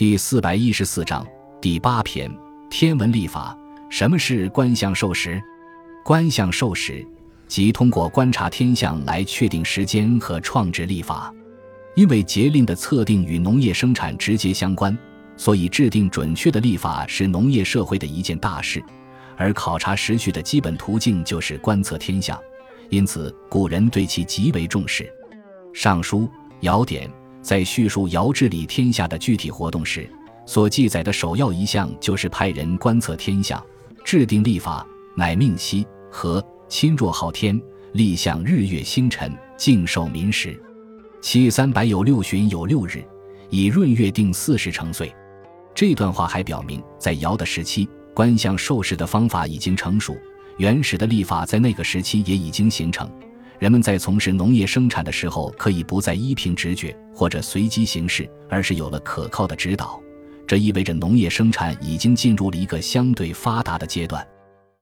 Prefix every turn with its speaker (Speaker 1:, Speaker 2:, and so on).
Speaker 1: 第四百一十四章第八篇天文历法。什么是观象授时？观象授时，即通过观察天象来确定时间和创制历法。因为节令的测定与农业生产直接相关，所以制定准确的历法是农业社会的一件大事。而考察时序的基本途径就是观测天象，因此古人对其极为重视。《尚书·尧典》在叙述尧治理天下的具体活动时，所记载的首要一项就是派人观测天象，制定历法，乃命西和亲若昊天，立象日月星辰，敬受民时。七三百有六旬有六日，以闰月定四时成岁。这段话还表明，在尧的时期。观象授时的方法已经成熟，原始的历法在那个时期也已经形成。人们在从事农业生产的时候，可以不再依凭直觉或者随机行事，而是有了可靠的指导。这意味着农业生产已经进入了一个相对发达的阶段。